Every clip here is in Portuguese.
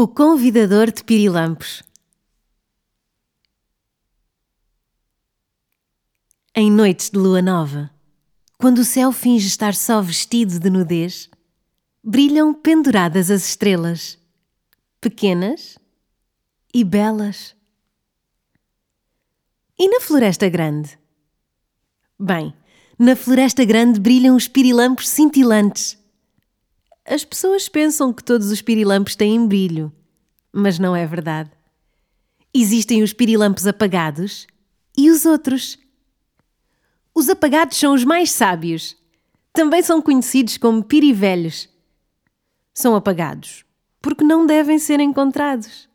O convidador de pirilampos. Em noites de lua nova, quando o céu finge estar só vestido de nudez, brilham penduradas as estrelas, pequenas e belas. E na Floresta Grande? Bem, na Floresta Grande brilham os pirilampos cintilantes. As pessoas pensam que todos os pirilampos têm brilho, mas não é verdade. Existem os pirilampos apagados e os outros. Os apagados são os mais sábios. Também são conhecidos como pirivelhos. São apagados porque não devem ser encontrados.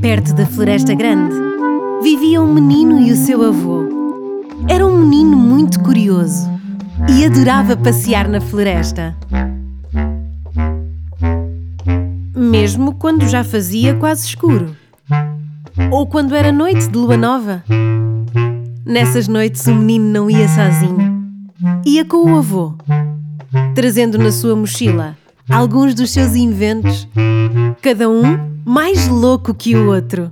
Perto da Floresta Grande, vivia um menino e o seu avô. Era um menino muito curioso e adorava passear na floresta. Mesmo quando já fazia quase escuro. Ou quando era noite de lua nova. Nessas noites o menino não ia sozinho. Ia com o avô, trazendo na sua mochila alguns dos seus inventos, cada um mais louco que o outro.